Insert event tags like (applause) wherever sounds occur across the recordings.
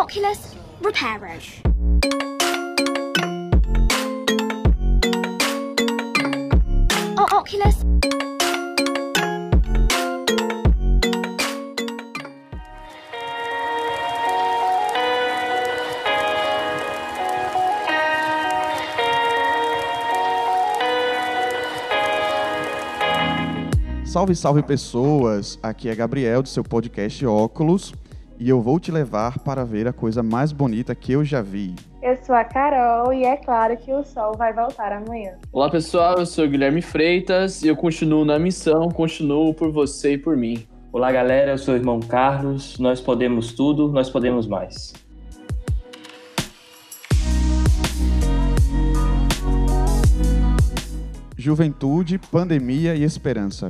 Oculus Reparo. Oculus. Salve, salve pessoas! Aqui é Gabriel do seu podcast Óculos e eu vou te levar para ver a coisa mais bonita que eu já vi. Eu sou a Carol e é claro que o sol vai voltar amanhã. Olá pessoal, eu sou o Guilherme Freitas e eu continuo na missão, continuo por você e por mim. Olá galera, eu sou o irmão Carlos, nós podemos tudo, nós podemos mais. Juventude, pandemia e esperança.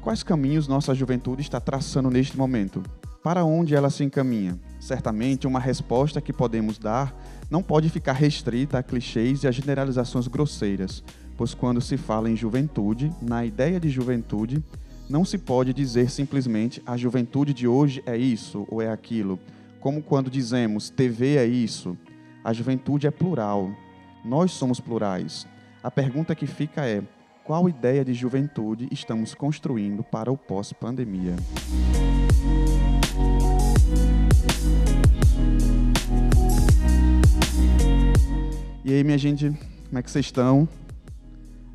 Quais caminhos nossa juventude está traçando neste momento? Para onde ela se encaminha? Certamente, uma resposta que podemos dar não pode ficar restrita a clichês e a generalizações grosseiras, pois quando se fala em juventude, na ideia de juventude, não se pode dizer simplesmente a juventude de hoje é isso ou é aquilo, como quando dizemos TV é isso. A juventude é plural. Nós somos plurais. A pergunta que fica é: qual ideia de juventude estamos construindo para o pós-pandemia? E aí, minha gente, como é que vocês estão?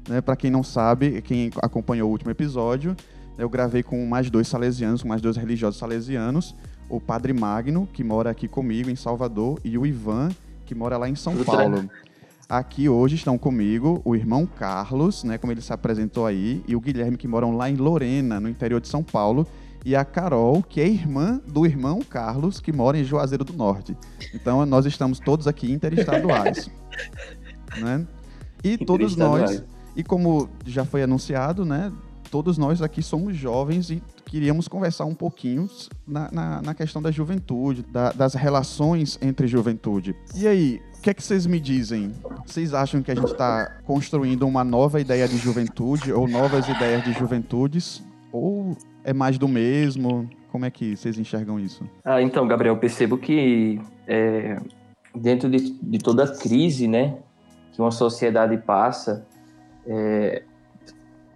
Né, para quem não sabe, quem acompanhou o último episódio, eu gravei com mais dois salesianos, com mais dois religiosos salesianos, o Padre Magno, que mora aqui comigo em Salvador, e o Ivan, que mora lá em São Paulo. Aqui hoje estão comigo o irmão Carlos, né, como ele se apresentou aí, e o Guilherme, que moram lá em Lorena, no interior de São Paulo, e a Carol, que é irmã do irmão Carlos, que mora em Juazeiro do Norte. Então nós estamos todos aqui interestaduais. (laughs) né? E todos nós, e como já foi anunciado, né, todos nós aqui somos jovens e queríamos conversar um pouquinho na, na, na questão da juventude, da, das relações entre juventude. E aí, o que é que vocês me dizem? Vocês acham que a gente está construindo uma nova ideia de juventude ou novas ideias de juventudes? Ou é mais do mesmo? Como é que vocês enxergam isso? Ah, então, Gabriel, percebo que é, dentro de, de, toda crise, né, que uma sociedade passa, é,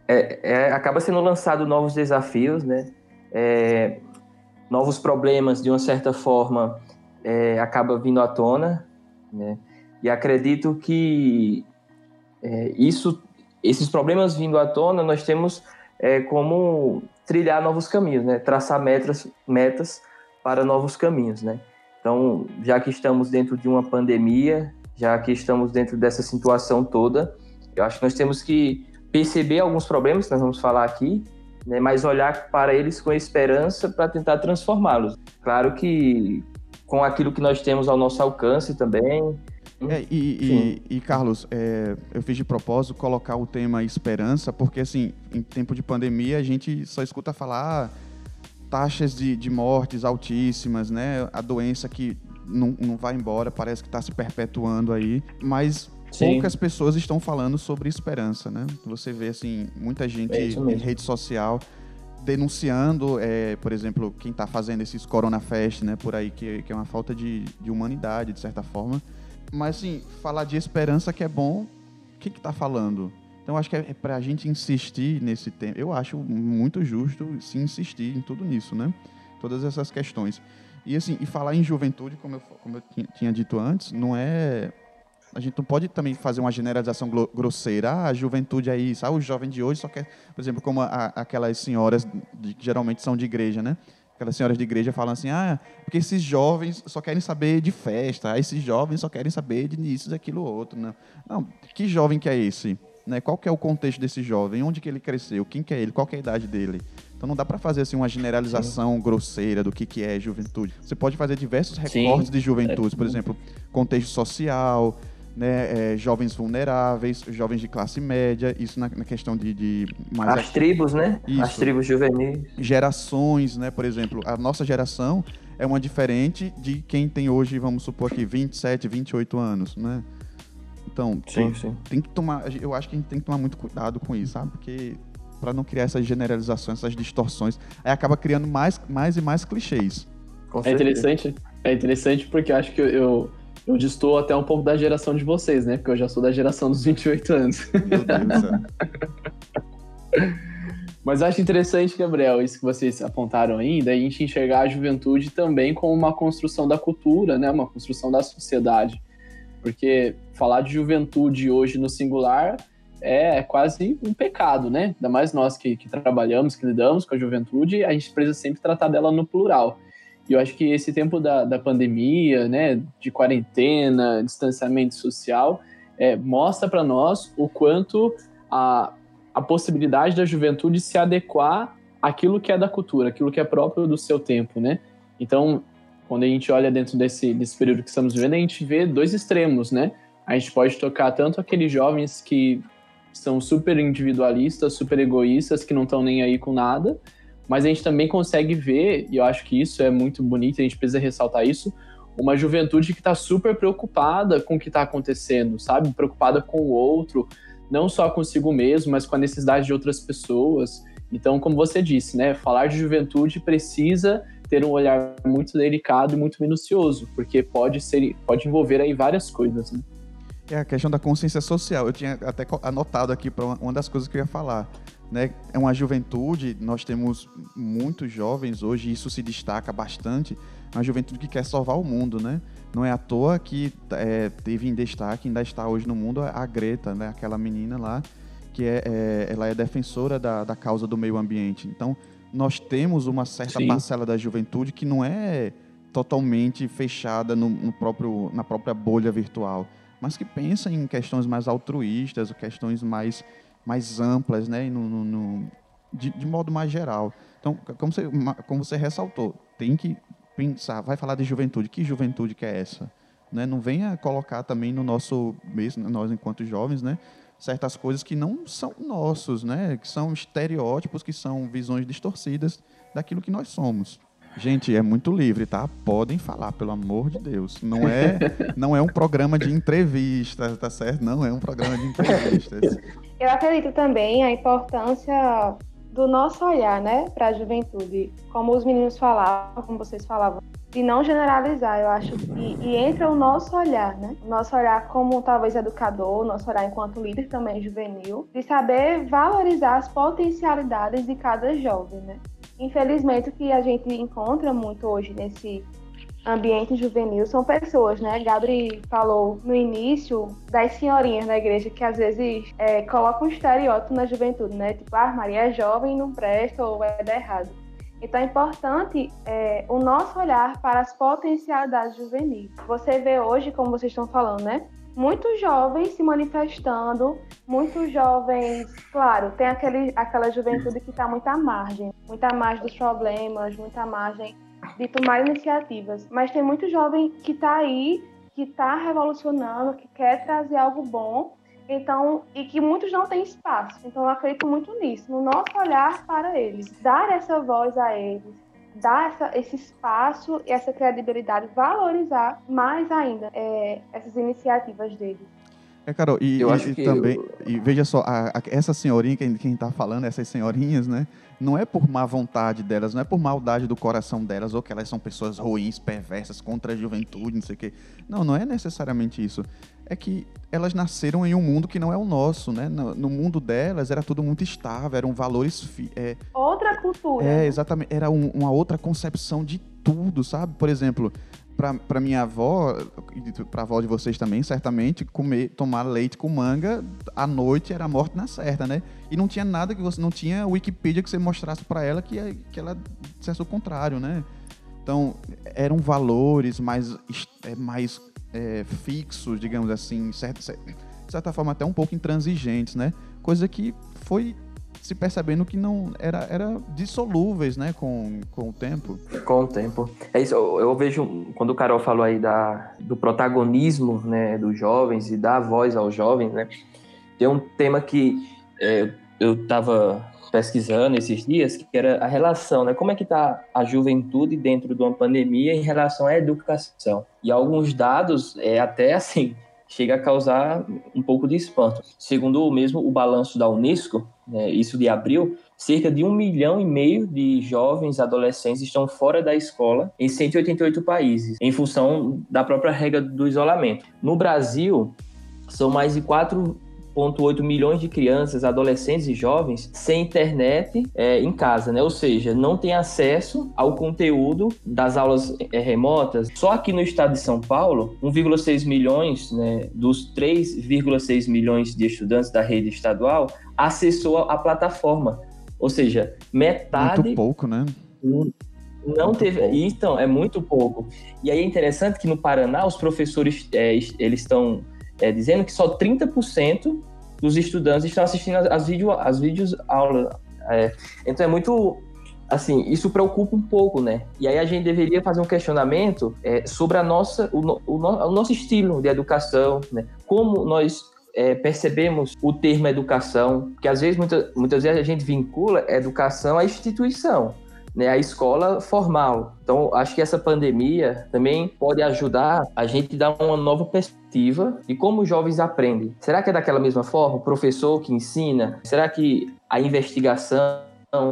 é, é acaba sendo lançado novos desafios, né, é, novos problemas, de uma certa forma, é, acaba vindo à tona, né, e acredito que isso, esses problemas vindo à tona, nós temos como trilhar novos caminhos, né? Traçar metas, metas para novos caminhos, né? Então, já que estamos dentro de uma pandemia, já que estamos dentro dessa situação toda, eu acho que nós temos que perceber alguns problemas que nós vamos falar aqui, né? Mas olhar para eles com esperança para tentar transformá-los. Claro que com aquilo que nós temos ao nosso alcance também, é, e, e, e, Carlos, é, eu fiz de propósito colocar o tema esperança, porque assim, em tempo de pandemia a gente só escuta falar ah, taxas de, de mortes altíssimas, né? A doença que não, não vai embora, parece que está se perpetuando aí, mas Sim. poucas pessoas estão falando sobre esperança, né? Você vê assim, muita gente é em rede social denunciando, é, por exemplo, quem está fazendo esses Corona Fest, né, por aí, que, que é uma falta de, de humanidade, de certa forma. Mas, assim, falar de esperança que é bom, o que está falando? Então, acho que é, é para a gente insistir nesse tema. Eu acho muito justo se insistir em tudo nisso, né? Todas essas questões. E, assim, e falar em juventude, como eu, como eu tinha dito antes, não é a gente não pode também fazer uma generalização grosseira. Ah, a juventude é isso. Ah, o jovem de hoje só quer, por exemplo, como a, aquelas senhoras de, que geralmente são de igreja, né? Aquelas senhoras de igreja falam assim, ah, porque esses jovens só querem saber de festa, ah, esses jovens só querem saber de isso, daquilo, outro. Não, não que jovem que é esse? Né? Qual que é o contexto desse jovem? Onde que ele cresceu? Quem que é ele? Qual que é a idade dele? Então não dá para fazer assim uma generalização grosseira do que, que é juventude. Você pode fazer diversos recortes Sim. de juventude, por exemplo, contexto social, né, é, jovens vulneráveis, jovens de classe média, isso na, na questão de, de mais as aqui. tribos, né? Isso. As tribos juvenis. Gerações, né? Por exemplo, a nossa geração é uma diferente de quem tem hoje, vamos supor aqui, 27, 28 anos, né? Então, sim, tem, sim. tem que tomar, eu acho que a gente tem que tomar muito cuidado com isso, sabe? Porque para não criar essas generalizações, essas distorções, aí acaba criando mais, mais e mais clichês. é interessante É interessante porque eu acho que eu, eu, eu distou até um pouco da geração de vocês, né? Porque eu já sou da geração dos 28 anos. Meu Deus. (laughs) Mas eu acho interessante, Gabriel, isso que vocês apontaram aí, da gente enxergar a juventude também como uma construção da cultura, né? Uma construção da sociedade. Porque falar de juventude hoje no singular é quase um pecado, né? Ainda mais nós que, que trabalhamos, que lidamos com a juventude, a gente precisa sempre tratar dela no plural. E eu acho que esse tempo da, da pandemia, né, de quarentena, distanciamento social, é, mostra para nós o quanto a, a possibilidade da juventude se adequar àquilo que é da cultura, aquilo que é próprio do seu tempo, né? Então, quando a gente olha dentro desse, desse período que estamos vivendo, a gente vê dois extremos, né? A gente pode tocar tanto aqueles jovens que são super individualistas, super egoístas, que não estão nem aí com nada, mas a gente também consegue ver, e eu acho que isso é muito bonito, a gente precisa ressaltar isso, uma juventude que está super preocupada com o que está acontecendo, sabe? Preocupada com o outro, não só consigo mesmo, mas com a necessidade de outras pessoas. Então, como você disse, né? Falar de juventude precisa ter um olhar muito delicado e muito minucioso, porque pode ser, pode envolver aí várias coisas. Né? É a questão da consciência social. Eu tinha até anotado aqui para uma das coisas que eu ia falar. Né? É uma juventude, nós temos muitos jovens hoje, isso se destaca bastante, uma juventude que quer salvar o mundo, né? Não é à toa que é, teve em destaque, ainda está hoje no mundo, a Greta, né? aquela menina lá, que é, é ela é defensora da, da causa do meio ambiente. Então, nós temos uma certa Sim. parcela da juventude que não é totalmente fechada no, no próprio, na própria bolha virtual mas que pensa em questões mais altruístas, questões mais, mais amplas, né? No, no, no de, de, modo mais geral. Então, como você, como você ressaltou, tem que pensar, vai falar de juventude, que juventude que é essa? Né? Não venha colocar também no nosso, mesmo nós enquanto jovens, né? certas coisas que não são nossos, né? que são estereótipos, que são visões distorcidas daquilo que nós somos. Gente, é muito livre, tá? Podem falar, pelo amor de Deus. Não é, (laughs) não é um programa de entrevistas, tá certo? Não é um programa de entrevistas. Eu acredito também a importância do nosso olhar, né, para a juventude. Como os meninos falavam, como vocês falavam, de não generalizar, eu acho. E, e entra o nosso olhar, né? O nosso olhar como talvez educador, nosso olhar enquanto líder também juvenil, de saber valorizar as potencialidades de cada jovem, né? Infelizmente, o que a gente encontra muito hoje nesse ambiente juvenil são pessoas, né? Gabri falou no início das senhorinhas na igreja que às vezes é, colocam um estereótipo na juventude, né? Tipo, ah, Maria é jovem, não presta ou vai dar errado. Então é importante é, o nosso olhar para as potencialidades juvenis. Você vê hoje, como vocês estão falando, né? muitos jovens se manifestando, muitos jovens, claro, tem aquele, aquela juventude que está muito à margem, muito à margem dos problemas, muito à margem de tomar iniciativas, mas tem muito jovem que está aí, que está revolucionando, que quer trazer algo bom, então e que muitos não têm espaço. Então eu acredito muito nisso, no nosso olhar para eles, dar essa voz a eles, dar essa, esse espaço e essa credibilidade, valorizar mais ainda é, essas iniciativas deles. É, Carol, e, eu e, acho que também, eu... e veja só, a, a, essa senhorinha, quem, quem tá falando, essas senhorinhas, né? Não é por má vontade delas, não é por maldade do coração delas, ou que elas são pessoas ruins, perversas, contra a juventude, não sei o quê. Não, não é necessariamente isso. É que elas nasceram em um mundo que não é o nosso, né? No, no mundo delas era tudo muito estável, eram valores. É, outra cultura. É, exatamente. Era um, uma outra concepção de tudo, sabe? Por exemplo, para minha avó, para a avó de vocês também, certamente, comer, tomar leite com manga à noite era morte na certa, né? E não tinha nada que você não tinha Wikipedia que você mostrasse para ela que, que ela dissesse o contrário, né? Então, eram valores mais, é, mais é, fixos, digamos assim, certo, de certa forma até um pouco intransigentes, né? Coisa que foi se percebendo que não era, era dissolúveis, né, com, com o tempo. Com o tempo. É isso, eu, eu vejo, quando o Carol falou aí da, do protagonismo, né, dos jovens e dar voz aos jovens, né, tem um tema que é, eu estava pesquisando esses dias, que era a relação, né, como é que está a juventude dentro de uma pandemia em relação à educação. E alguns dados, é até assim, chega a causar um pouco de espanto. Segundo o mesmo o balanço da Unesco, né, isso de abril, cerca de um milhão e meio de jovens adolescentes estão fora da escola em 188 países, em função da própria regra do isolamento. No Brasil, são mais de 4 1,8 milhões de crianças, adolescentes e jovens sem internet é, em casa, né? Ou seja, não tem acesso ao conteúdo das aulas é, remotas. Só aqui no estado de São Paulo, 1,6 milhões né, dos 3,6 milhões de estudantes da rede estadual acessou a plataforma. Ou seja, metade. Muito pouco, né? Não muito teve. Pouco. Então, é muito pouco. E aí é interessante que no Paraná os professores é, eles estão é, dizendo que só 30% dos estudantes estão assistindo as, vídeo, as vídeos aulas. É, então é muito assim, isso preocupa um pouco, né? E aí a gente deveria fazer um questionamento é, sobre a nossa, o, o, o, nosso estilo de educação, né? Como nós é, percebemos o termo educação, que às vezes, muita, muitas vezes a gente vincula educação à instituição né, a escola formal. Então, acho que essa pandemia também pode ajudar a gente dar uma nova perspectiva de como os jovens aprendem. Será que é daquela mesma forma? O professor que ensina? Será que a investigação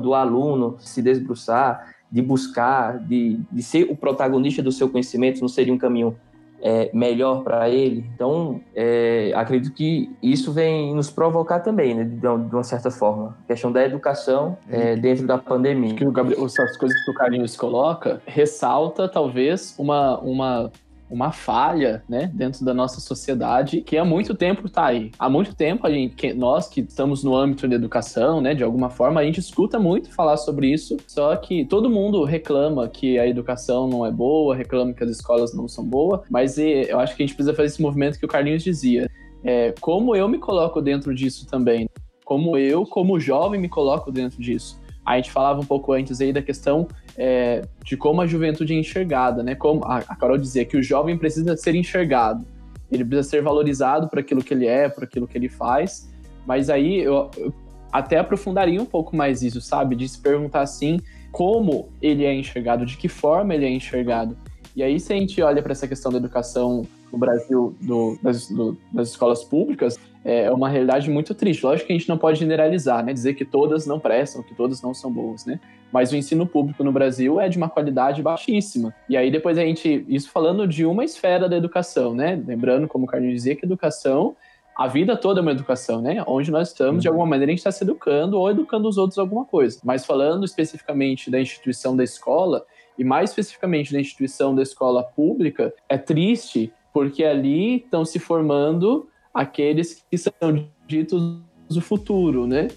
do aluno se desbruçar, de buscar, de, de ser o protagonista do seu conhecimento não seria um caminho é, melhor para ele. Então, é, acredito que isso vem nos provocar também, né, de, uma certa forma. A questão da educação é, dentro da pandemia. Acho que o Gabriel, essas coisas que o Carlinhos coloca, ressalta talvez uma, uma uma falha, né, dentro da nossa sociedade, que há muito tempo está aí. Há muito tempo a gente, que, nós que estamos no âmbito da educação, né, de alguma forma, a gente escuta muito falar sobre isso, só que todo mundo reclama que a educação não é boa, reclama que as escolas não são boas, mas eu acho que a gente precisa fazer esse movimento que o Carlinhos dizia. É, como eu me coloco dentro disso também? Como eu, como jovem, me coloco dentro disso? A gente falava um pouco antes aí da questão é, de como a juventude é enxergada, né? Como a, a Carol dizia que o jovem precisa ser enxergado, ele precisa ser valorizado por aquilo que ele é, por aquilo que ele faz. Mas aí eu, eu até aprofundaria um pouco mais isso, sabe? De se perguntar assim, como ele é enxergado, de que forma ele é enxergado. E aí, se a gente olha para essa questão da educação no Brasil, do, das, do, das escolas públicas, é uma realidade muito triste. Lógico que a gente não pode generalizar, né? Dizer que todas não prestam, que todas não são boas, né? Mas o ensino público no Brasil é de uma qualidade baixíssima. E aí depois a gente, isso falando de uma esfera da educação, né? Lembrando, como o Carlinhos dizia, que educação, a vida toda é uma educação, né? Onde nós estamos, de uhum. alguma maneira, a gente está se educando ou educando os outros alguma coisa. Mas falando especificamente da instituição da escola, e mais especificamente da instituição da escola pública, é triste porque ali estão se formando aqueles que são ditos o futuro, né?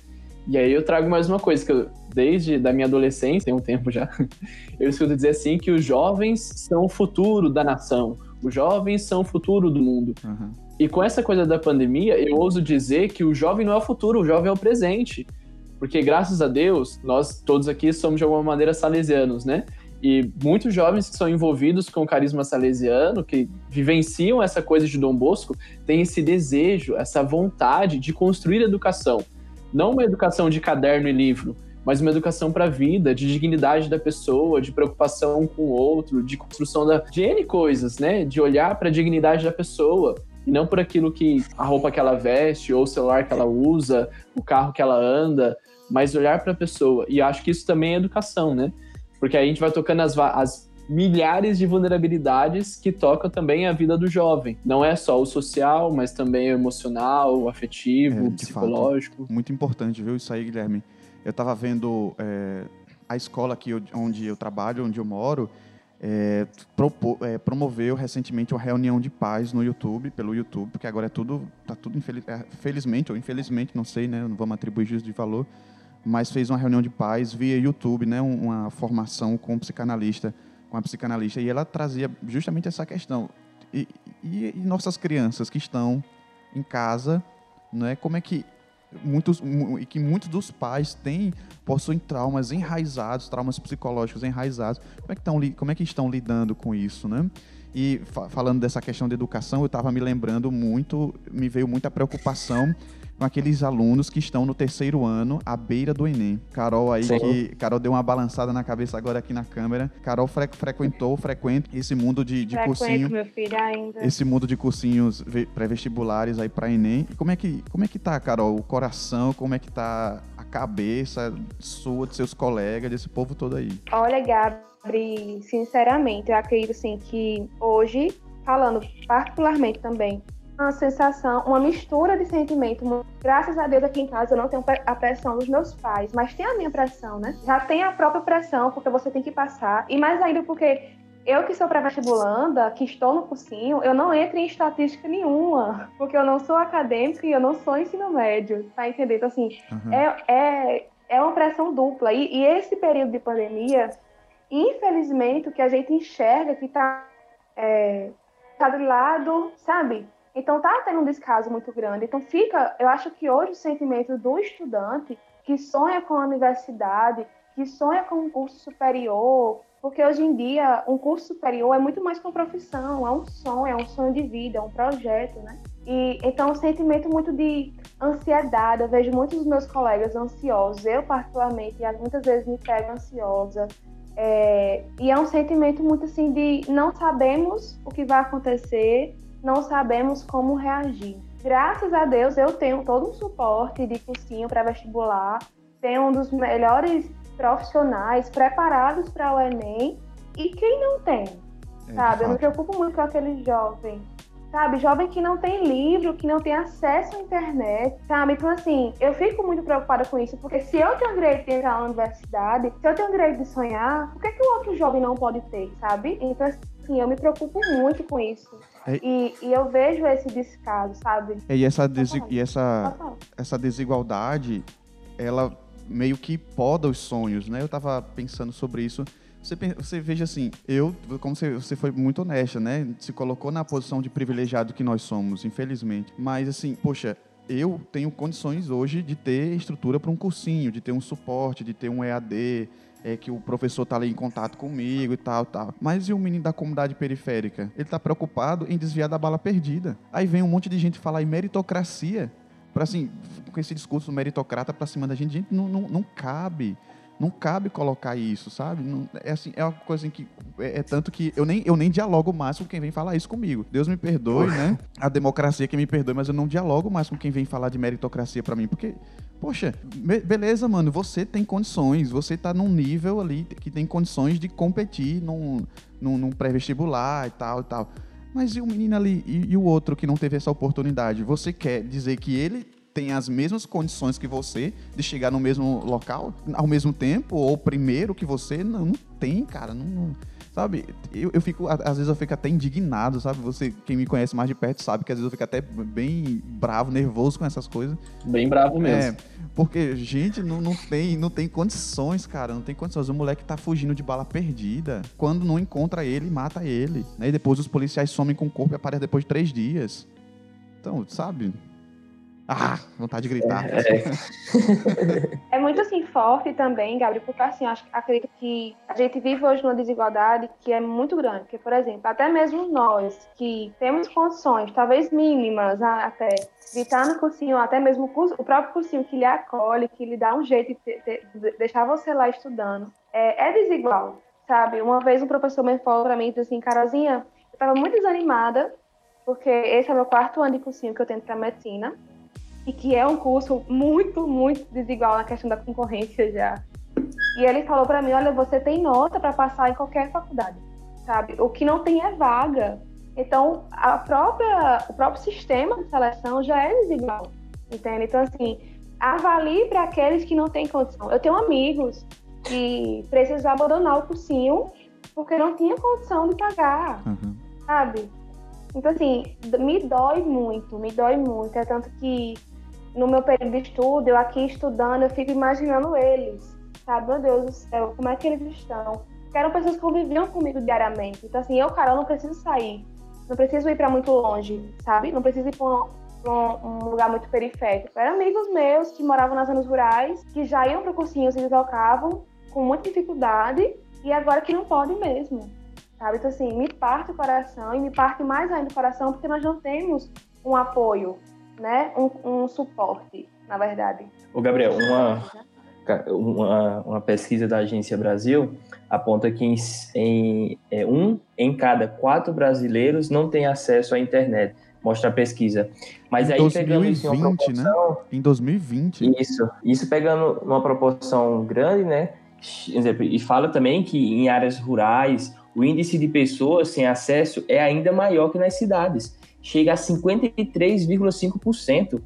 E aí eu trago mais uma coisa que eu, desde da minha adolescência, tem um tempo já, (laughs) eu escuto dizer assim que os jovens são o futuro da nação, os jovens são o futuro do mundo. Uhum. E com essa coisa da pandemia, eu ouso dizer que o jovem não é o futuro, o jovem é o presente. Porque graças a Deus, nós todos aqui somos de alguma maneira salesianos, né? E muitos jovens que são envolvidos com o carisma salesiano, que vivenciam essa coisa de Dom Bosco, têm esse desejo, essa vontade de construir educação. Não uma educação de caderno e livro, mas uma educação para a vida, de dignidade da pessoa, de preocupação com o outro, de construção da, de N coisas, né? De olhar para a dignidade da pessoa e não por aquilo que a roupa que ela veste, ou o celular que ela usa, o carro que ela anda, mas olhar para a pessoa. E acho que isso também é educação, né? Porque a gente vai tocando as, as milhares de vulnerabilidades que tocam também a vida do jovem. Não é só o social, mas também o emocional, o afetivo, é, o psicológico. Fato, muito importante, viu, isso aí, Guilherme. Eu estava vendo é, a escola aqui onde eu trabalho, onde eu moro, é, é, promoveu recentemente uma reunião de paz no YouTube, pelo YouTube, porque agora é tudo, tá tudo infeliz, felizmente ou infelizmente, não sei, né, não vamos atribuir juízo de valor, mas fez uma reunião de paz via YouTube, né, uma formação com um psicanalista, com a psicanalista, e ela trazia justamente essa questão. E, e, e nossas crianças que estão em casa, né, como é que muitos e que muitos dos pais têm possuem traumas enraizados, traumas psicológicos enraizados. Como é que estão como é que estão lidando com isso, né? E fa falando dessa questão de educação, eu estava me lembrando muito, me veio muita preocupação com aqueles alunos que estão no terceiro ano, à beira do Enem. Carol aí Sim. que. Carol deu uma balançada na cabeça agora aqui na câmera. Carol fre- frequentou, frequenta esse mundo de, de Frequento, cursinho. meu filho, ainda. Esse mundo de cursinhos ve- pré-vestibulares aí para Enem. E como é que como é que tá, Carol, o coração, como é que tá a cabeça sua, de seus colegas, desse povo todo aí? Olha, Gabri, sinceramente, eu acredito assim que hoje, falando particularmente também, uma sensação, uma mistura de sentimento. Graças a Deus aqui em casa eu não tenho a pressão dos meus pais, mas tem a minha pressão, né? Já tem a própria pressão, porque você tem que passar. E mais ainda porque eu que sou pré-vestibulanda, que estou no cursinho, eu não entro em estatística nenhuma, porque eu não sou acadêmica e eu não sou ensino médio, tá entendendo? Então, assim, Aham. é, é, é uma pressão dupla. E, e esse período de pandemia, infelizmente, o que a gente enxerga que está é, tá do lado, sabe? Então tá tendo um descaso muito grande. Então fica, eu acho que hoje o sentimento do estudante que sonha com a universidade, que sonha com um curso superior, porque hoje em dia um curso superior é muito mais que uma profissão, é um sonho, é um sonho de vida, é um projeto, né? E então um sentimento muito de ansiedade. Eu vejo muitos dos meus colegas ansiosos. Eu particularmente, muitas vezes me pego ansiosa. É, e é um sentimento muito assim de não sabemos o que vai acontecer, não sabemos como reagir. Graças a Deus eu tenho todo um suporte de cursinho para vestibular, tenho um dos melhores profissionais preparados para o Enem. E quem não tem? É, sabe? Eu me preocupo muito com aquele jovem. Sabe, jovem que não tem livro, que não tem acesso à internet, sabe? Então, assim, eu fico muito preocupada com isso, porque se eu tenho o direito de entrar na universidade, se eu tenho o direito de sonhar, por que, que o outro jovem não pode ter, sabe? Então, assim, eu me preocupo muito com isso. É- E, e eu vejo esse descaso, sabe? É, E essa, desi- e essa, essa desigualdade, ela meio que poda os sonhos, né? Eu tava pensando sobre isso. Você, você veja assim, eu, como você, você foi muito honesta, né? Se colocou na posição de privilegiado que nós somos, infelizmente. Mas assim, poxa, eu tenho condições hoje de ter estrutura para um cursinho, de ter um suporte, de ter um EAD, é, que o professor tá ali em contato comigo e tal, tal. Mas e o menino da comunidade periférica? Ele tá preocupado em desviar da bala perdida. Aí vem um monte de gente falar em meritocracia, para assim, com esse discurso meritocrata pra cima da gente, gente, não, não, não cabe. Não cabe colocar isso, sabe? Não- é assim, é uma coisa em que é, é tanto que eu nem, eu nem dialogo mais com quem vem falar isso comigo. Deus me perdoe, né? A democracia que me perdoe, mas eu não dialogo mais com quem vem falar de meritocracia pra mim, porque Poxa, be- beleza, mano, você tem condições, você tá num nível ali que tem condições de competir num, num, num pré-vestibular e tal e tal. Mas e o menino ali, e, e o outro que não teve essa oportunidade? Você quer dizer que ele tem as mesmas condições que você de chegar no mesmo local ao mesmo tempo ou primeiro que você? Não, não tem, cara. Não, não- sabe? Eu, eu fico, às vezes eu fico até indignado, sabe? Você, quem me conhece mais de perto sabe que às vezes eu fico até bem bravo, nervoso com essas coisas. Bem bravo mesmo. É, porque, gente, não, não, tem, não tem condições, cara. Não tem condições. O moleque tá fugindo de bala perdida. Quando não encontra ele, mata ele. Né? E depois os policiais somem com o corpo e aparecem depois de três dias. Então, sabe? Ah, vontade de gritar. É, (laughs) É muito assim forte também, Gabriel, porque assim, acho, acredito que a gente vive hoje numa desigualdade que é muito grande. Porque, por exemplo, até mesmo nós que temos condições, talvez mínimas até, de estar no cursinho, até mesmo o, curso- o próprio cursinho que lhe acolhe, que lhe dá um jeito de, de deixar você lá estudando, é, é desigual, sabe? Uma vez um professor me falou pra mim, disse assim, Carolzinha, eu tava muito desanimada, porque esse é o meu quarto ano de cursinho que eu tento pra medicina e que é um curso muito, muito desigual na questão da concorrência já. E ele falou para mim, olha, você tem nota para passar em qualquer faculdade, sabe? O que não tem é vaga. Então, a própria, o próprio sistema de seleção já é desigual, entende? Então, assim, avalie para aqueles que não têm condição. Eu tenho amigos que precisaram abandonar o cursinho porque não tinha condição de pagar Uhum. sabe? Então, assim, me dói muito, me dói muito. É tanto que no meu período de estudo, eu aqui estudando, eu fico imaginando eles, sabe? Meu Deus do céu, como é que eles estão? Porque eram pessoas que conviviam comigo diariamente. Então, assim, eu, Carol, não preciso sair. Não preciso ir para muito longe, sabe? Não preciso ir para um, um lugar muito periférico. Eram amigos meus que moravam nas zonas rurais, que já iam para o cursinho, se deslocavam com muita dificuldade e agora que não podem mesmo sabe? Então, assim, me parte o coração e me parte mais ainda o coração porque nós não temos um apoio, né, um, um suporte, na verdade. Ô, Gabriel, uma, uma, uma, pesquisa da Agência Brasil aponta que em, em é, um em cada quatro brasileiros não tem acesso à internet. Mostra a pesquisa. Mas em aí 2020, pegando isso em uma proporção, né? Em 2020. Isso, isso pegando uma proporção grande, né? E fala também que em áreas rurais o índice de pessoas sem acesso é ainda maior que nas cidades. Chega a 53,5%.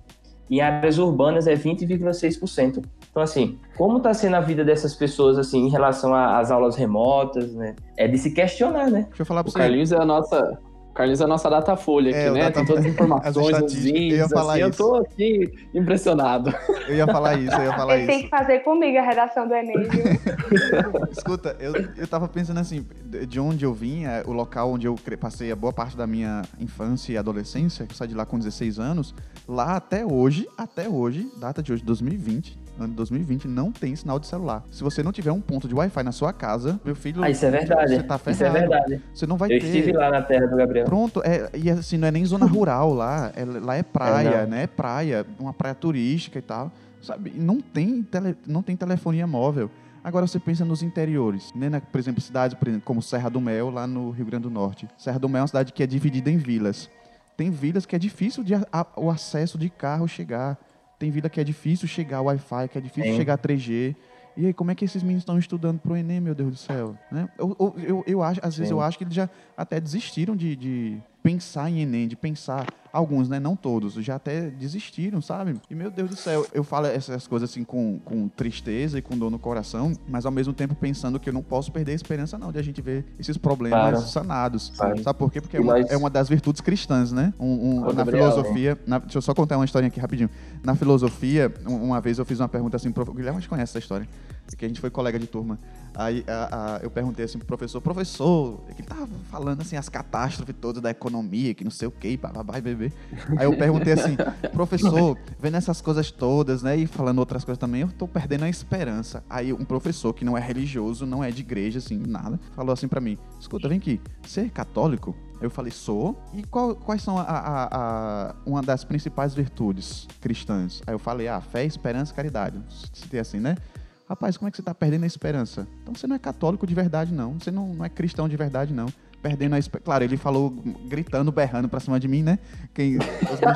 Em áreas urbanas é 20,6%. Então, assim, como está sendo a vida dessas pessoas, assim, em relação às aulas remotas, né? É de se questionar, né? Deixa eu falar para o você. Carlinhos é a nossa Carlinhos é a nossa datafolha aqui, É, né? data- Tem todas as (laughs) informações, As os estatísticas. Eu ia falar assim, eu isso. tô aqui impressionado. Eu ia falar isso, eu ia falar Ele tem isso. que fazer comigo a redação do Enem? (laughs) Escuta, eu, eu tava pensando assim, de de onde eu vim, é, o local onde eu passei a boa parte da minha infância e adolescência, que eu saí de lá com 16 anos, lá até hoje, até hoje, data de hoje, 2020, ano de 2020, não tem sinal de celular. Se você não tiver um ponto de Wi-Fi na sua casa, meu filho, Ah, isso é verdade. você tá isso é ferrado. verdade. Você não vai Eu ter. estive lá na terra do Gabriel. Pronto, é, e assim, não é nem zona rural lá, é- lá é praia, É, né? É praia, uma praia turística e tal. Sabe? Não tem, tele, não tem telefonia móvel. Agora você pensa nos interiores, né? Na- por exemplo, cidades por exemplo, como Serra do Mel, lá no Rio Grande do Norte. Serra do Mel é uma cidade que é dividida em vilas. Tem vilas que é difícil de a- o acesso de carro chegar. Tem vila que é difícil chegar ao Wi-Fi, que é difícil Sim. chegar a 3G. E aí, como é que esses meninos estão estudando pro Enem, meu Deus do céu? Né? Eu, eu, eu, eu acho, às vezes Sim. eu acho que eles já até desistiram de, de pensar em Enem, de pensar. Alguns, né? Não todos, já até desistiram, sabe? E meu Deus do céu, eu falo essas coisas assim com, com tristeza e com dor no coração, mas ao mesmo tempo pensando que eu não posso perder a esperança, não, de a gente ver esses problemas sanados. Sabe por quê? Porque é uma, é uma das virtudes cristãs, né? Um, um- na Gabriel, filosofia. na- deixa eu só contar uma historinha aqui rapidinho. Na filosofia, um- uma vez eu fiz uma pergunta assim, pro, o Guilherme acho que conhece essa história, porque a gente foi colega de turma. Aí a- a- eu perguntei assim pro professor, professor, que ele tava falando assim as catástrofes todas da economia, que não sei o que, bababá e bebê. Aí eu perguntei assim, (laughs) professor, vendo essas coisas todas, né, e falando outras coisas também, eu tô perdendo a esperança. Aí um professor que não é religioso, não é de igreja, assim, nada, falou assim pra mim, escuta, vem aqui, você é católico? Eu falei, sou. E qual- quais são a, a- a- uma das principais virtudes cristãs? Aí eu falei, ah, fé, esperança e caridade. Citei assim, né? Rapaz, como é que você tá perdendo a esperança? Então você não é católico de verdade, não. Você não, não é cristão de verdade, não. Perdendo a esperança. Claro, ele falou gritando, berrando pra cima de mim, né? Quem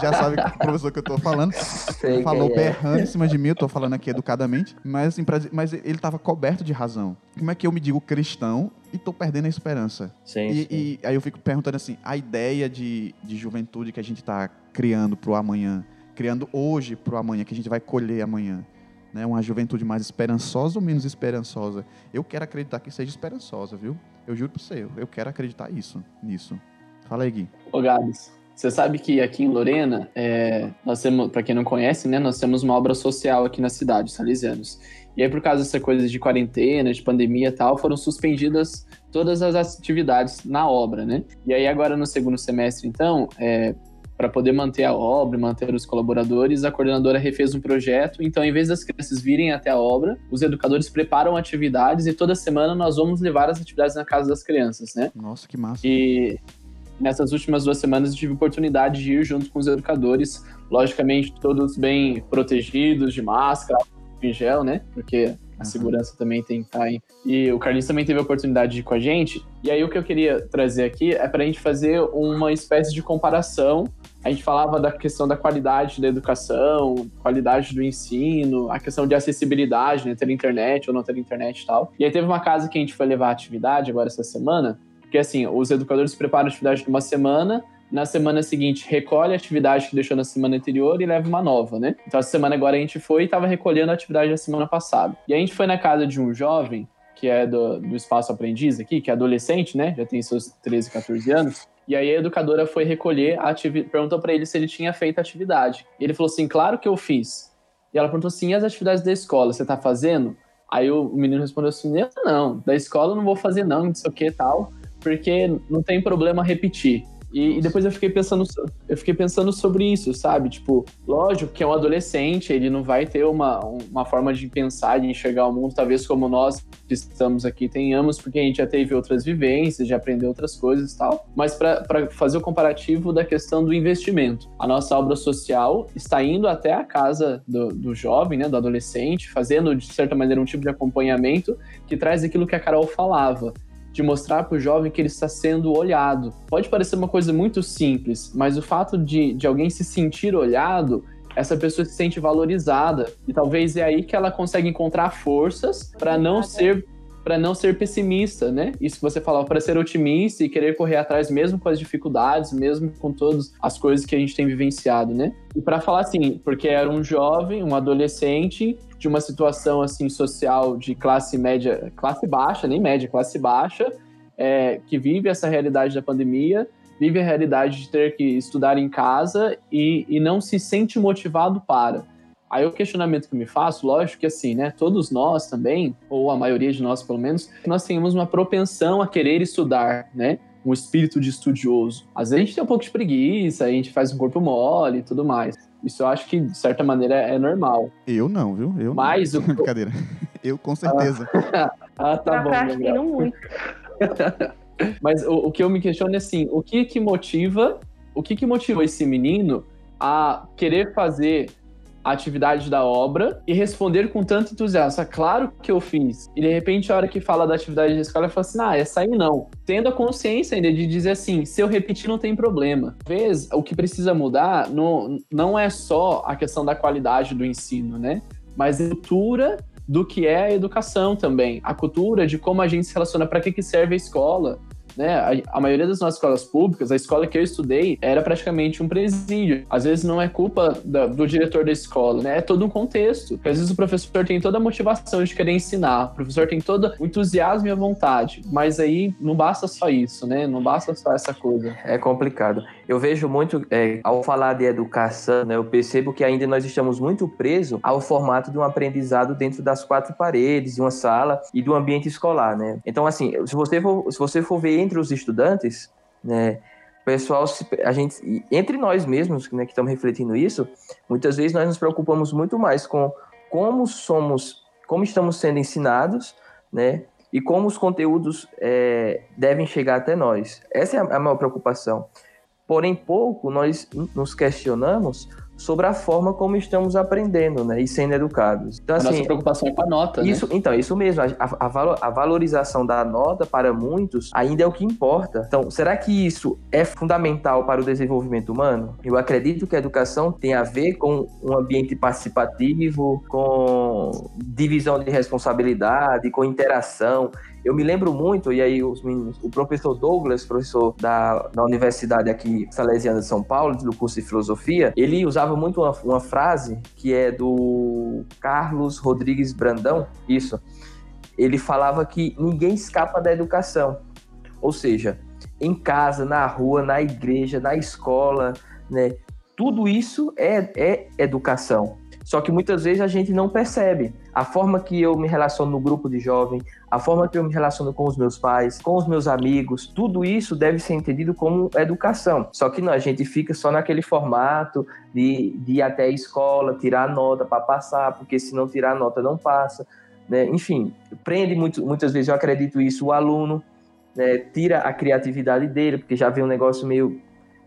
já sabem que (laughs) professor que eu tô falando. Sei falou é. berrando em cima de mim, eu tô falando aqui educadamente. Mas, assim, pra mas ele tava coberto de razão. Como é que eu me digo cristão e tô perdendo a esperança? Sim, E, sim. e aí eu fico perguntando assim, a ideia de, de juventude que a gente está criando pro amanhã, criando hoje pro amanhã, que a gente vai colher amanhã, né? Uma juventude mais esperançosa ou menos esperançosa? Eu quero acreditar que seja esperançosa, viu? Eu juro pra você, eu- quero acreditar isso, nisso. Fala aí, Gui. Ô, Gabs, você sabe que aqui em Lorena, é, nós temos, para quem não conhece, né, nós temos uma obra social aqui na cidade, Salesianos. E aí, por causa dessa coisa de quarentena, de pandemia e tal, foram suspendidas todas as atividades na obra, né? E aí, agora no segundo semestre, então, para poder manter a obra, manter os colaboradores, a coordenadora refez um projeto. Então, em vez das crianças virem até a obra, os educadores preparam atividades e toda semana nós vamos levar as atividades na casa das crianças, né? Nossa, que massa. E nessas últimas duas semanas eu tive oportunidade de ir junto com os educadores, logicamente todos bem protegidos, de máscara, em gel, né? Porque a Uhum. segurança também tem que estar aí. E o Carlinhos também teve a oportunidade de ir com a gente. E aí o que eu queria trazer aqui é para a gente fazer uma espécie de comparação. A gente falava da questão da qualidade da educação, qualidade do ensino, a questão de acessibilidade, né? Ter internet ou não ter internet e tal. E aí teve uma casa que a gente foi levar a atividade agora essa semana, porque assim, os educadores preparam a atividade de uma semana, na semana seguinte recolhe a atividade que deixou na semana anterior e leva uma nova, né? Então essa semana agora a gente foi e estava recolhendo a atividade da semana passada. E a gente foi na casa de um jovem, que é do, do Espaço Aprendiz aqui, que é adolescente, né? Já tem seus 13, 14 anos. E aí a educadora foi recolher atividade, perguntou para ele se ele tinha feito atividade. E ele falou assim, claro que eu fiz. E ela perguntou assim, e as atividades da escola, você tá fazendo? Aí o menino respondeu assim, eu não, da escola eu não vou fazer não, não sei o que tal porque não tem problema repetir. E, e, depois eu fiquei pensando, eu fiquei pensando sobre isso, sabe? Tipo, lógico que é um adolescente, ele não vai ter uma, uma forma de pensar, de enxergar o mundo, talvez como nós que estamos aqui tenhamos, porque a gente já teve outras vivências, já aprendeu outras coisas e tal. Mas para fazer o comparativo da questão do investimento, a nossa obra social está indo até a casa do, do jovem, né, do adolescente, fazendo de certa maneira um tipo de acompanhamento que traz aquilo que a Carol falava de mostrar para o jovem que ele está sendo olhado. Pode parecer uma coisa muito simples, mas o fato de, de alguém se sentir olhado, essa pessoa se sente valorizada. E talvez é aí que ela consegue encontrar forças para não ser para não ser pessimista, né? Isso que você falava, para ser otimista e querer correr atrás mesmo com as dificuldades, mesmo com todas as coisas que a gente tem vivenciado, né? E para falar assim, porque era um jovem, um adolescente de uma situação assim social de classe média, classe baixa, nem média, classe baixa, é, que vive essa realidade da pandemia, vive a realidade de ter que estudar em casa e, e não se sente motivado para. Aí o questionamento que eu me faço, lógico que assim, né? Todos nós também, ou a maioria de nós pelo menos, nós temos uma propensão a querer estudar, né? Um espírito de estudioso. Às vezes a gente tem um pouco de preguiça, a gente faz um corpo mole e tudo mais. Isso eu acho que, de certa maneira, é normal. Eu não, viu? Eu Mas não. (laughs) o... Brincadeira. Eu, com certeza. (laughs) ah, tá bom. Muito. (laughs) Mas o, o, que eu me questiono é assim, o que que motiva, o que que motivou esse menino a querer fazer a atividade da obra e responder com tanto entusiasmo. É claro que eu fiz. E de repente, a hora que fala da atividade da escola, eu falo assim: ah, essa aí não. Tendo a consciência ainda de dizer assim: se eu repetir, não tem problema. Vezes, o que precisa mudar não, não é só a questão da qualidade do ensino, né? Mas a cultura do que é a educação também. A cultura de como a gente se relaciona, para que, que serve a escola, né? A, a, maioria das nossas escolas públicas, a escola que eu estudei era praticamente um presídio. Às vezes não é culpa da, do diretor da escola, né? É todo um contexto. Às vezes o professor tem toda a motivação de querer ensinar, o professor tem todo o entusiasmo e a vontade, mas aí não basta só isso, né? Não basta só essa coisa. É complicado. Eu vejo muito, é, ao falar de educação, né, eu percebo que ainda nós estamos muito presos ao formato de um aprendizado dentro das quatro paredes, de uma sala e do ambiente escolar, né? Então, assim, se você for, se você for ver entre os estudantes, né, pessoal, a gente, entre nós mesmos, né, que estamos refletindo isso, muitas vezes nós nos preocupamos muito mais com como somos, como estamos sendo ensinados, né, e como os conteúdos é, devem chegar até nós. Essa é a maior preocupação. Porém, pouco nós nos questionamos sobre a forma como estamos aprendendo, né, e sendo educados. Então, a assim, nossa preocupação é com a nota, né? isso, né? Então, isso mesmo, a, a, a, valorização da nota para muitos ainda é o que importa. Então, será que isso é fundamental para o desenvolvimento humano? Eu acredito que a educação tem a ver com um ambiente participativo, com divisão de responsabilidade, com interação. Eu me lembro muito, e aí os meninos, o professor Douglas, professor da, da Universidade aqui Salesiana de São Paulo, do curso de filosofia, ele usava muito uma, uma frase que é do Carlos Rodrigues Brandão, isso. Ele falava que ninguém escapa da educação. Ou seja, em casa, na rua, na igreja, na escola, né? Tudo isso é, é educação. Só que muitas vezes a gente não percebe. A forma que eu me relaciono no grupo de jovem, a forma que eu me relaciono com os meus pais, com os meus amigos, tudo isso deve ser entendido como educação. Só que não, a gente fica só naquele formato de, de ir até a escola, tirar nota para passar, porque se não tirar nota não passa. Né? Enfim, prende muito, muitas vezes, eu acredito isso, o aluno, né? tira a criatividade dele, porque já vê um negócio meio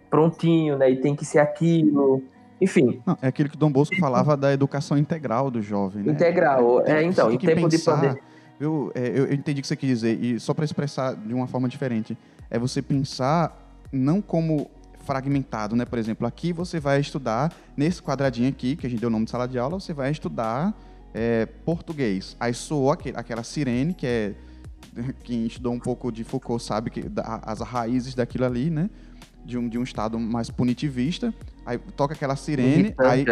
prontinho, né? E tem que ser aquilo. Enfim. Não, é aquilo que o Dom Bosco falava da educação integral do jovem, né? Integral, é, é então, em tempo pensar, de pandemia. Eu, é, eu, eu entendi o que você quis dizer, e só para expressar de uma forma diferente, é você pensar não como fragmentado, né? Por exemplo, aqui você vai estudar, nesse quadradinho aqui, que a gente deu o nome de sala de aula, você vai estudar é, português. Aí soou aquele, aquela sirene, que é. (laughs) Quem estudou um pouco de Foucault sabe que as raízes daquilo ali, né? De um, de um estado mais punitivista, aí toca aquela sirene, aí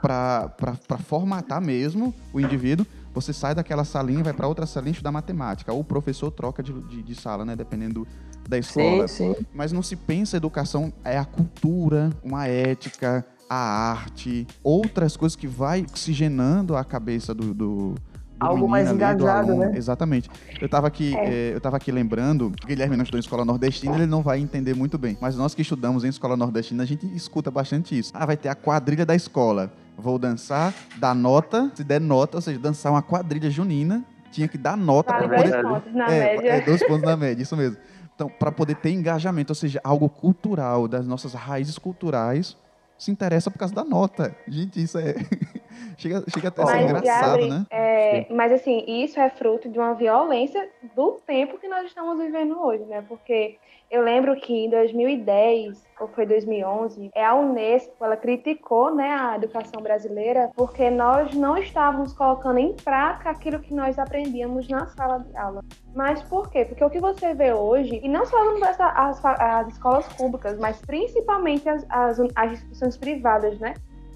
para formatar mesmo o indivíduo, você sai daquela salinha vai para outra salinha estudar matemática, ou o professor troca de, de, de sala, né, dependendo da escola. Sim, sim. Mas não se pensa educação, é a cultura, uma ética, a arte, outras coisas que vai oxigenando a cabeça do, do Algo mais engajado, né? Exatamente. Eu tava aqui, É. eh, eu tava aqui lembrando, o Guilherme não estudou em escola nordestina, ele não vai entender muito bem. Mas nós que estudamos em escola nordestina, a gente escuta bastante isso. Ah, vai ter a quadrilha da escola. Vou dançar, dar nota, se der nota, ou seja, dançar uma quadrilha junina, tinha que dar nota para dois poder. pontos na é, média. é, dois pontos na média, isso mesmo. Então, para poder ter engajamento, ou seja, algo cultural, das nossas raízes culturais, se interessa por causa da nota. Gente, isso é. (laughs) chega, chega até a ser Mas, engraçado, Gabriel, né? é, mas assim, isso é fruto de uma violência do tempo que nós estamos vivendo hoje, né? Porque eu lembro que em 2010, ou foi 2011, é a Unesco, ela criticou, né, a educação brasileira porque nós não estávamos colocando em prática aquilo que nós aprendíamos na sala de aula. Mas por quê? Porque o que você vê hoje, e não só as, fa- as escolas públicas, mas principalmente as, as, as instituições privadas, né?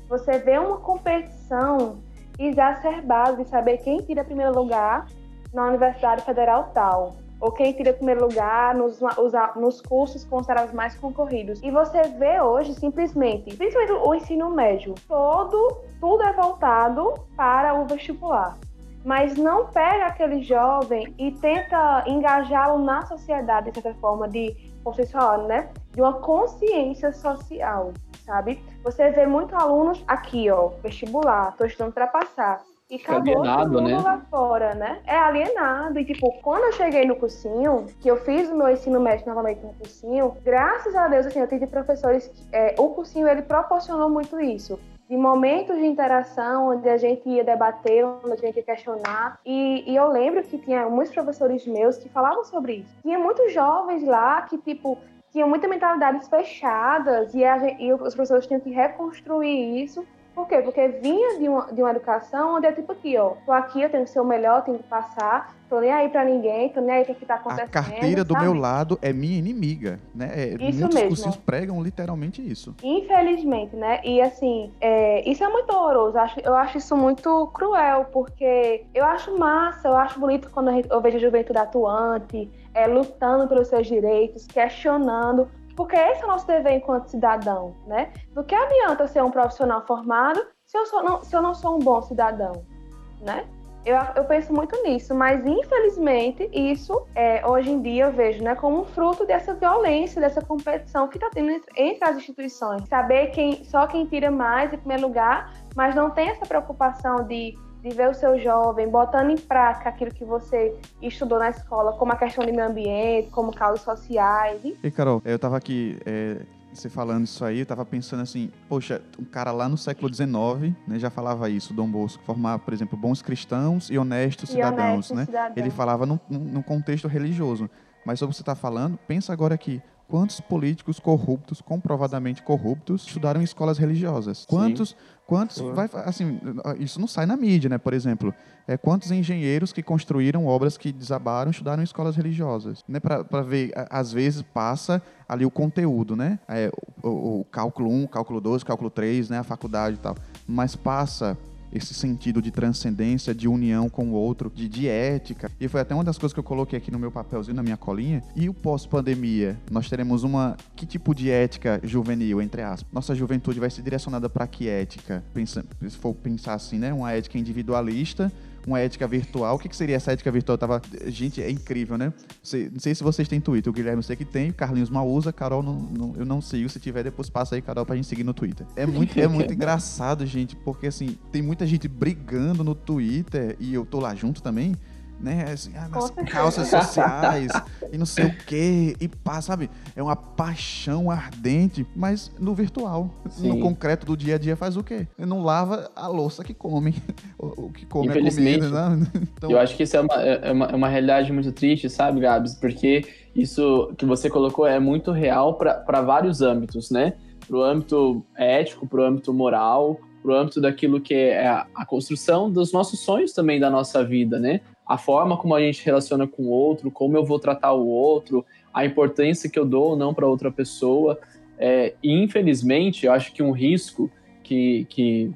Você vê uma competição exacerbada de saber quem tira primeiro lugar na Universidade Federal tal. Ou quem tira primeiro lugar nos, os- nos cursos considerados mais concorridos. E você vê hoje, simplesmente, principalmente o ensino médio, todo, tudo é voltado para o vestibular mas não pega aquele jovem e tenta engajá-lo na sociedade, de certa forma, de, como vocês falaram, né? De uma consciência social, sabe? Você vê muitos alunos aqui, ó, vestibular, tô estudando para passar. E acabou alienado, né? lá fora, né? É alienado. E, tipo, quando eu cheguei no cursinho, que eu fiz o meu ensino médio novamente no cursinho, graças a Deus, assim, eu tive professores... que, é, o cursinho, ele proporcionou muito isso de momentos de interação onde a gente ia debater, onde a gente ia questionar. E, e eu lembro que tinha muitos professores meus que falavam sobre isso. Tinha muitos jovens lá que, tipo, tinham muitas mentalidades fechadas e, a e os professores tinham que reconstruir isso. Por quê? Porque vinha de uma, de uma educação onde é tipo aqui, ó, tô aqui, eu tenho que ser o melhor, tenho que passar, tô nem aí pra ninguém, tô nem aí pra o que tá acontecendo. A carteira do sabe? meu lado é minha inimiga, né? É, Isso muitos mesmo. cursinhos pregam literalmente isso. Infelizmente, né? E assim, é, isso é muito doloroso. Eu acho, eu acho isso muito cruel, porque eu acho massa, eu acho bonito quando eu vejo a juventude atuante, é, lutando pelos seus direitos, questionando, porque esse é o nosso dever enquanto cidadão, né? Do que adianta ser um profissional formado se eu, sou, não, se eu não sou um bom cidadão, né? Eu, eu penso muito nisso, mas infelizmente isso é, hoje em dia eu vejo né, como um fruto dessa violência, dessa competição que está tendo entre, entre as instituições. Saber quem só quem tira mais em primeiro lugar, mas não tem essa preocupação de, de ver o seu jovem botando em prática aquilo que você estudou na escola, como a questão de meio ambiente, como causas sociais. E E, Carol, eu tava aqui, é, você falando isso aí, eu tava pensando assim, poxa, um cara lá no século XIX, né, já falava isso, Dom Bosco, formar, por exemplo, bons cristãos e honestos e cidadãos, honesto né? cidadão. Ele falava num, num contexto religioso. Mas sobre o que você está falando, pensa agora aqui. Quantos políticos corruptos, comprovadamente corruptos, estudaram em escolas religiosas? Quantos, quantos, vai, assim, isso não sai na mídia, né? Por exemplo, é, quantos engenheiros que construíram obras que desabaram estudaram em escolas religiosas? Né? Para ver, às vezes passa ali o conteúdo, né? É, o, o- o cálculo 1, cálculo 2, cálculo 3, né? A faculdade e tal. Mas passa esse sentido de transcendência, de união com o outro, de, de ética. E foi até uma das coisas que eu coloquei aqui no meu papelzinho, na minha colinha. E o pós-pandemia? Nós teremos uma. Que tipo de ética juvenil, entre aspas? Nossa juventude vai ser direcionada para que ética? Pensa, se for pensar assim, né? Uma ética individualista. Uma ética virtual. O que, que seria essa ética virtual? Eu tava... Gente, é incrível, né? Sei- não sei se vocês têm Twitter. O Guilherme eu sei que tem, o Carlinhos mal usa, Carol não, não- eu não sigo. Se tiver, depois passa aí, Carol, pra gente seguir no Twitter. É muito, é muito (laughs) engraçado, gente, porque assim, tem muita gente brigando no Twitter e eu tô lá junto também. Né, assim, ah, nas causas sociais e não sei o quê, e pá, sabe? É uma paixão ardente, mas no virtual. Sim. No concreto do dia a dia faz o quê? Não lava a louça que come, (laughs) o, que come a comida, né? (laughs) Então, Eu acho que isso é uma, é, uma, é uma realidade muito triste, sabe, Gabs? Porque isso que você colocou é muito real para vários âmbitos, né? Para o âmbito ético, para o âmbito moral, para o âmbito daquilo que é a, a construção dos nossos sonhos também da nossa vida, né? A forma como a gente relaciona com o outro, como eu vou tratar o outro, a importância que eu dou ou não para outra pessoa. É, e infelizmente, eu acho que um risco que, que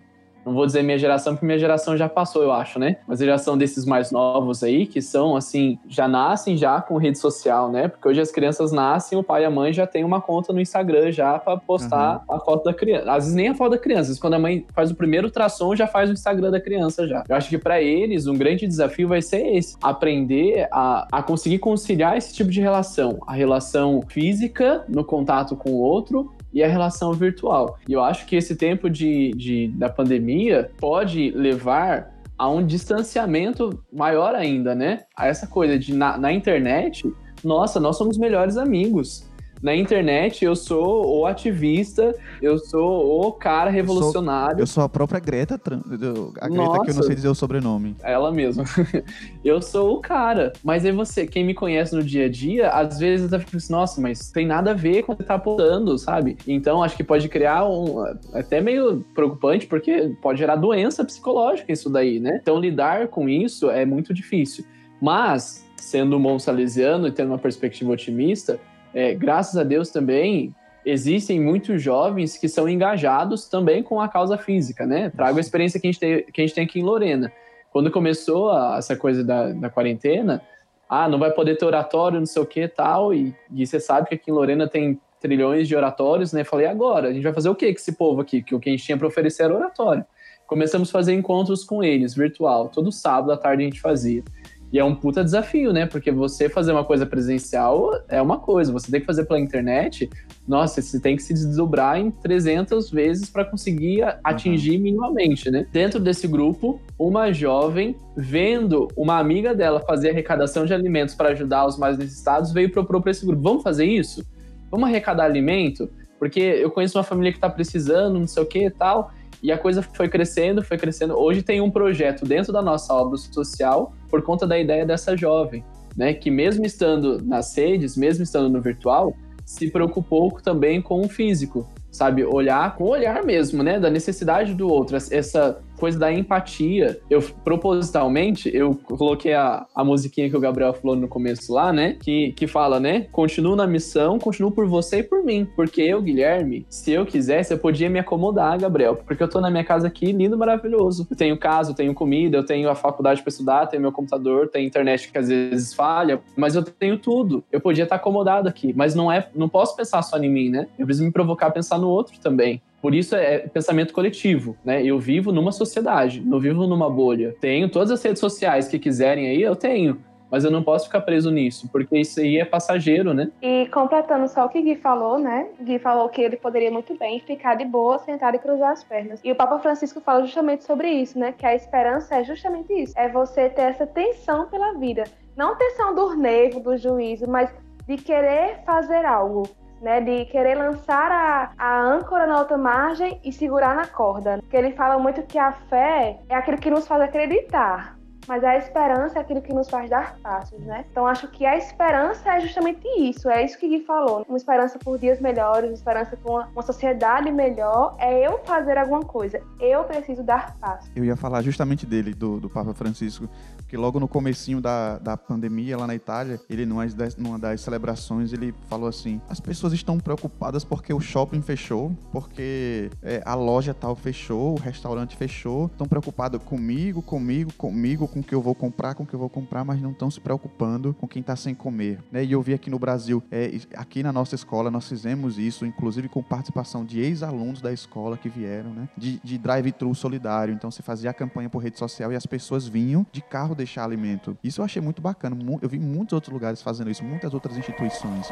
não vou dizer minha geração, porque minha geração já passou, eu acho, né? Mas a geração desses mais novos aí, que são, assim, já nascem já com rede social, né? Porque hoje as crianças nascem, o pai e a mãe já tem uma conta no Instagram já para postar uhum. a foto da criança. Às vezes nem a foto da criança, às vezes quando a mãe faz o primeiro ultrassom, já faz o Instagram da criança já. Eu acho que para eles, um grande desafio vai ser esse, aprender a, a conseguir conciliar esse tipo de relação. A relação física, no contato com o outro, e a relação virtual. E eu acho que esse tempo de, de, da pandemia pode levar a um distanciamento maior ainda, né? A essa coisa de na, na internet, nossa, nós somos melhores amigos na internet eu sou o ativista, eu sou o cara revolucionário. Eu sou, eu sou a própria Greta, a Greta Nossa, que eu não sei dizer o sobrenome. Ela mesma. (laughs) eu sou o cara. Mas aí você, quem me conhece no dia a dia, às vezes eu fico assim, nossa, mas tem nada a ver com o que você tá apontando, sabe? Então acho que pode criar um. Até meio preocupante, porque pode gerar doença psicológica isso daí, né? Então lidar com isso é muito difícil. Mas, sendo um bom salesiano e tendo uma perspectiva otimista, é, graças a Deus também existem muitos jovens que são engajados também com a causa física, né? Trago a experiência que a gente tem, que a gente tem aqui em Lorena. Quando começou a, essa coisa da, da quarentena, ah, não vai poder ter oratório, não sei o que tal, e, e você sabe que aqui em Lorena tem trilhões de oratórios, né? Falei, agora, a gente vai fazer o que com esse povo aqui? Que o que a gente tinha para oferecer era oratório. Começamos a fazer encontros com eles, virtual. Todo sábado à tarde a gente fazia. E é um puta desafio, né? Porque você fazer uma coisa presencial é uma coisa, você tem que fazer pela internet, nossa, você tem que se desdobrar em 300 vezes para conseguir atingir uhum. minimamente, né? Dentro desse grupo, uma jovem, vendo uma amiga dela fazer arrecadação de alimentos para ajudar os mais necessitados, veio e propor para esse grupo: vamos fazer isso? Vamos arrecadar alimento? Porque eu conheço uma família que está precisando, não sei o que e tal. E a coisa foi crescendo, foi crescendo. Hoje tem um projeto dentro da nossa obra social por conta da ideia dessa jovem, né? Que mesmo estando nas redes, mesmo estando no virtual, se preocupou também com o físico, sabe? Olhar com o olhar mesmo, né? Da necessidade do outro. Essa coisa da empatia. Eu, propositalmente, eu coloquei a, a musiquinha que o Gabriel falou no começo lá, né? Que, que fala, né? Continuo na missão, continuo por você e por mim. Porque eu, Guilherme, se eu quisesse, eu podia me acomodar, Gabriel. Porque eu tô na minha casa aqui, lindo, maravilhoso. Eu tenho casa, eu tenho comida, eu tenho a faculdade para estudar, tenho meu computador, tenho internet que às vezes falha, mas eu tenho tudo. Eu podia estar acomodado aqui, mas não é, não posso pensar só em mim, né? Eu preciso me provocar a pensar no outro também. Por isso é pensamento coletivo, né? Eu vivo numa sociedade, não vivo numa bolha. Tenho todas as redes sociais que quiserem aí, eu tenho. Mas eu não posso ficar preso nisso, porque isso aí é passageiro, né? E completando só o que Gui falou, né? Gui falou que ele poderia muito bem ficar de boa, sentado e cruzar as pernas. E o Papa Francisco fala justamente sobre isso, né? Que a esperança é justamente isso. É você ter essa tensão pela vida. Não tensão do nervo, do juízo, mas de querer fazer algo né, de querer lançar a, a âncora na outra margem e segurar na corda. Porque ele fala muito que a fé é aquilo que nos faz acreditar, mas a esperança é aquilo que nos faz dar passos, né? Então acho que a esperança é justamente isso, é isso que Gui falou. Uma esperança por dias melhores, uma esperança por uma, uma sociedade melhor, é eu fazer alguma coisa, eu preciso dar passos. Eu ia falar justamente dele, do, do Papa Francisco, que logo no comecinho da, da pandemia lá na Itália, ele numa das, numa das celebrações, ele falou assim, as pessoas estão preocupadas porque o shopping fechou, porque é, a loja tal fechou, o restaurante fechou, estão preocupados comigo, comigo, comigo, com o que eu vou comprar, com o que eu vou comprar, mas não estão se preocupando com quem está sem comer. Né? E eu vi aqui no Brasil, é, aqui na nossa escola, nós fizemos isso, inclusive com participação de ex-alunos da escola que vieram, né? De, de drive-thru solidário. Então você fazia a campanha por rede social e as pessoas vinham de carro deixar alimento. Isso eu achei muito bacana. Eu vi muitos outros lugares fazendo isso, muitas outras instituições.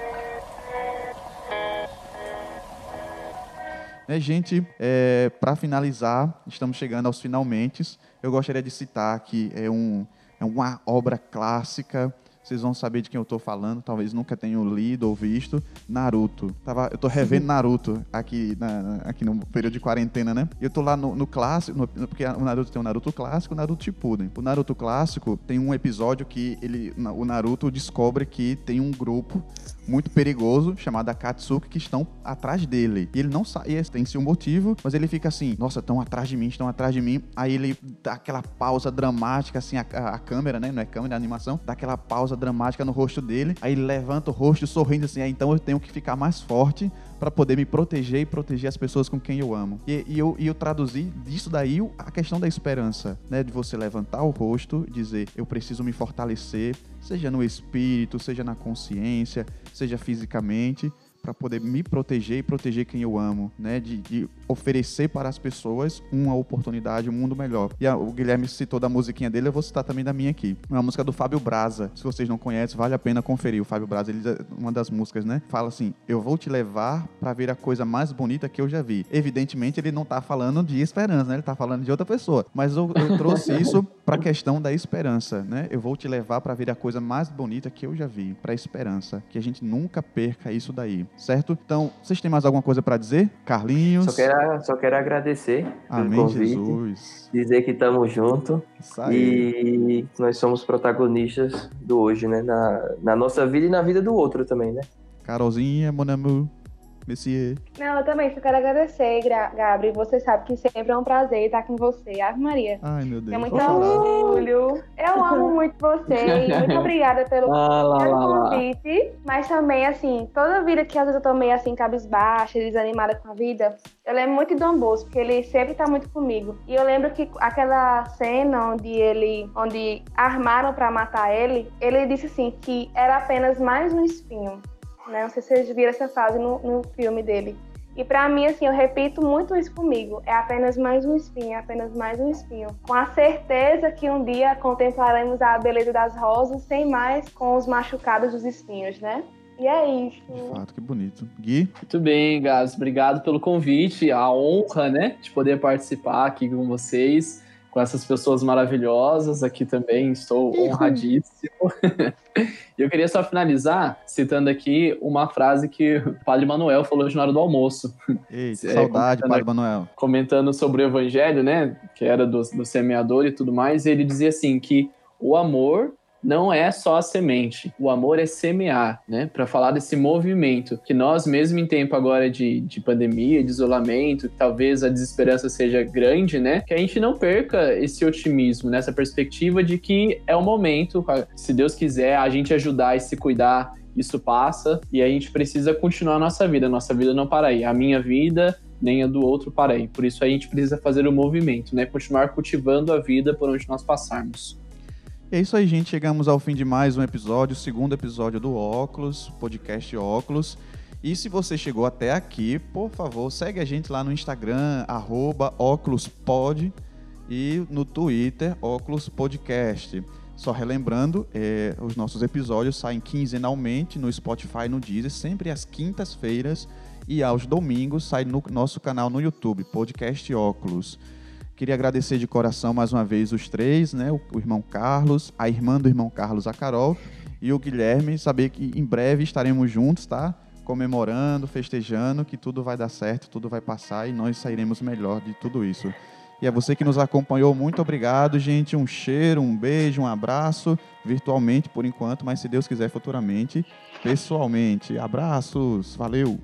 Né, gente, é, para finalizar, estamos chegando aos finalmente. Eu gostaria de citar que é, um, é uma obra clássica vocês vão saber de quem eu estou falando, talvez nunca tenham lido ou visto, Naruto. Tava, eu estou revendo Naruto aqui, na, aqui no período de quarentena, né? E eu estou lá no, no clássico, no, porque o Naruto tem o Naruto clássico e o Naruto Shippuden. O Naruto clássico tem um episódio que ele, o Naruto descobre que tem um grupo muito perigoso chamado Akatsuki que estão atrás dele. E ele não sabe, tem-se um motivo, mas ele fica assim: nossa, estão atrás de mim, estão atrás de mim. Aí ele dá aquela pausa dramática, assim, a, a, câmera, né? Não é câmera, é animação, dá aquela pausa dramática no rosto dele. Aí ele levanta o rosto sorrindo assim: ah, então eu tenho que ficar mais forte para poder me proteger e proteger as pessoas com quem eu amo. E, e eu, e eu traduzi disso daí a questão da esperança, né? De você levantar o rosto dizer, eu preciso me fortalecer, seja no espírito, seja na consciência, seja fisicamente, para poder me proteger e proteger quem eu amo, né? De, de, oferecer para as pessoas uma oportunidade, um mundo melhor. E a, o Guilherme citou da musiquinha dele, eu vou citar também da minha aqui. É uma música do Fábio Braza. Se vocês não conhecem, vale a pena conferir. O Fábio Braza, ele, uma das músicas, né? Fala assim: Eu vou te levar para ver a coisa mais bonita que eu já vi. Evidentemente, ele não tá falando de esperança, né? Ele tá falando de outra pessoa. Mas eu, eu trouxe (laughs) isso para a questão da esperança, né? Eu vou te levar para ver a coisa mais bonita que eu já vi, para a esperança, que a gente nunca perca isso daí certo? Então, vocês têm mais alguma coisa para dizer? Carlinhos? Só quero, só quero agradecer Amém, pelo convite, Jesus. dizer que estamos juntos e nós somos protagonistas do hoje, né? Na, na nossa vida e na vida do outro também, né? Carolzinha, mon amour. Messier. Não, eu também só quero agradecer, Gabriel. Você sabe que sempre é um prazer estar com você. Ave Maria. Ai, meu Deus. É muito orgulho. Eu amo (laughs) muito você. E muito (laughs) obrigada pelo, Ah, lá, pelo lá, lá. convite. Mas também, assim, toda vida que às vezes eu tô meio assim, cabisbaixa, desanimada com a vida, eu lembro muito de Dom Bosco, porque ele sempre tá muito comigo. E eu lembro que aquela cena onde ele, onde armaram pra matar ele, ele disse assim que era apenas mais um espinho. Né? Não sei se vocês viram essa frase no, no filme dele. E pra mim, assim, eu repito muito isso comigo. É apenas mais um espinho, é apenas mais um espinho. Com a certeza que um dia contemplaremos a beleza das rosas, sem mais com os machucados dos espinhos, né? E é isso. De fato, que bonito. Gui? Muito bem, Gás. Obrigado pelo convite, a honra, né, de poder participar aqui com vocês, com essas pessoas maravilhosas aqui também. Estou honradíssimo. (laughs) E eu queria só finalizar citando aqui uma frase que o Padre Manuel falou hoje na hora do almoço, Eita, (laughs) É, saudade, Padre. Manuel. comentando sobre o evangelho, né, que era do, do semeador e tudo mais, e ele dizia assim que o amor não é só a semente, o amor é semear, né? Para falar desse movimento que nós, mesmo em tempo agora de, de pandemia, de isolamento, talvez a desesperança seja grande, né? Que a gente não perca esse otimismo, nessa perspectiva de que é o momento, se Deus quiser, a gente ajudar e se cuidar, isso passa e a gente precisa continuar a nossa vida. Nossa vida não para aí. A minha vida nem a do outro para aí. Por isso a gente precisa fazer o movimento, né? Continuar cultivando a vida por onde nós passarmos. E é isso aí, gente. Chegamos ao fim de mais um episódio, segundo episódio do Óculos, podcast Óculos. E se você chegou até aqui, por favor, segue a gente lá no Instagram, arroba óculospod e no Twitter, Óculos Podcast. Só relembrando, é, os nossos episódios saem quinzenalmente no Spotify no Deezer, sempre às quintas-feiras e aos domingos sai no nosso canal no YouTube, Podcast Óculos. Queria agradecer de coração mais uma vez os três, né? O, o irmão Carlos, a irmã do irmão Carlos, a Carol, e o Guilherme. Saber que em breve estaremos juntos, tá? Comemorando, festejando, que tudo vai dar certo, tudo vai passar e nós sairemos melhor de tudo isso. E a você que nos acompanhou, muito obrigado, gente. Um cheiro, um beijo, um abraço, virtualmente por enquanto, mas se Deus quiser futuramente, pessoalmente. Abraços, valeu!